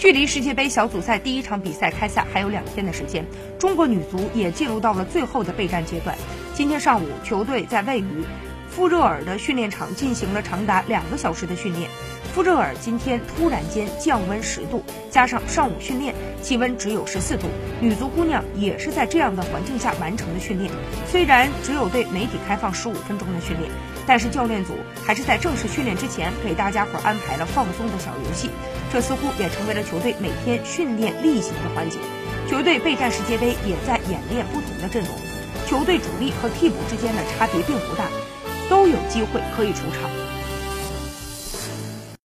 距离世界杯小组赛第一场比赛开赛还有两天的时间，中国女足也进入到了最后的备战阶段。今天上午，球队在位于富热尔的训练场进行了长达两个小时的训练。富热尔今天突然间降温十度，加上上午训练气温只有十四度，女足姑娘也是在这样的环境下完成的训练。虽然只有对媒体开放十五分钟的训练，但是教练组还是在正式训练之前给大家伙安排了放松的小游戏，这似乎也成为了球队每天训练例行的环节。球队备战世界杯也在演练不同的阵容，球队主力和替补之间的差别并不大，都有机会可以出场。